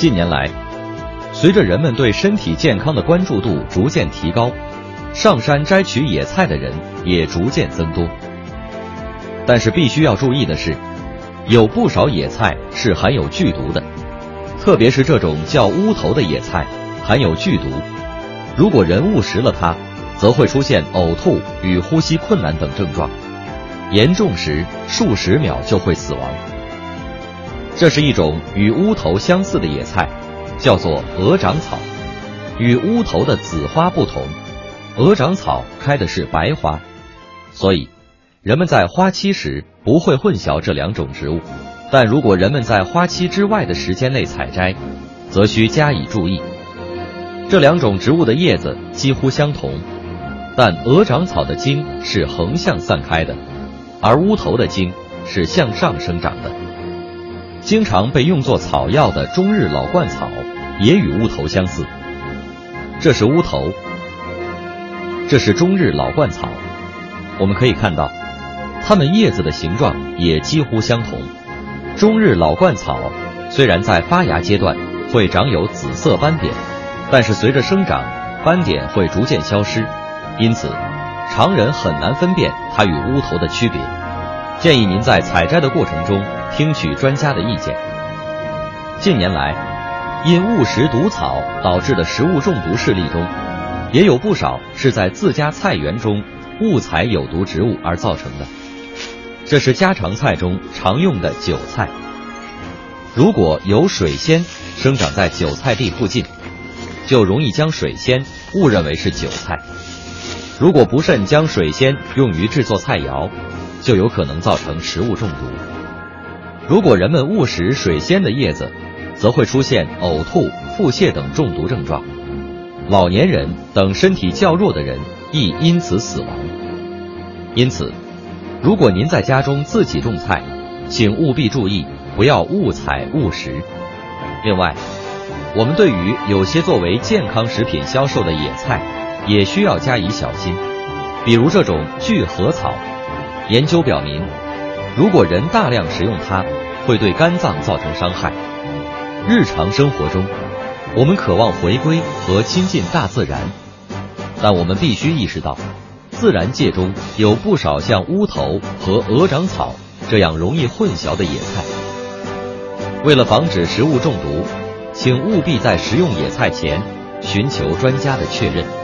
近年来，随着人们对身体健康的关注度逐渐提高，上山摘取野菜的人也逐渐增多。但是必须要注意的是，有不少野菜是含有剧毒的，特别是这种叫乌头的野菜含有剧毒，如果人误食了它，则会出现呕吐与呼吸困难等症状，严重时数十秒就会死亡。这是一种与乌头相似的野菜，叫做鹅掌草。与乌头的紫花不同，鹅掌草开的是白花，所以人们在花期时不会混淆这两种植物。但如果人们在花期之外的时间内采摘，则需加以注意。这两种植物的叶子几乎相同，但鹅掌草的茎是横向散开的，而乌头的茎是向上生长的。经常被用作草药的中日老鹳草，也与乌头相似。这是乌头，这是中日老鹳草。我们可以看到，它们叶子的形状也几乎相同。中日老鹳草虽然在发芽阶段会长有紫色斑点，但是随着生长，斑点会逐渐消失，因此常人很难分辨它与乌头的区别。建议您在采摘的过程中。听取专家的意见。近年来，因误食毒草导致的食物中毒事例中，也有不少是在自家菜园中误采有毒植物而造成的。这是家常菜中常用的韭菜。如果有水仙生长在韭菜地附近，就容易将水仙误认为是韭菜。如果不慎将水仙用于制作菜肴，就有可能造成食物中毒。如果人们误食水仙的叶子，则会出现呕吐、腹泻等中毒症状。老年人等身体较弱的人易因此死亡。因此，如果您在家中自己种菜，请务必注意不要误采误食。另外，我们对于有些作为健康食品销售的野菜，也需要加以小心。比如这种聚合草，研究表明。如果人大量食用它，会对肝脏造成伤害。日常生活中，我们渴望回归和亲近大自然，但我们必须意识到，自然界中有不少像乌头和鹅掌草这样容易混淆的野菜。为了防止食物中毒，请务必在食用野菜前寻求专家的确认。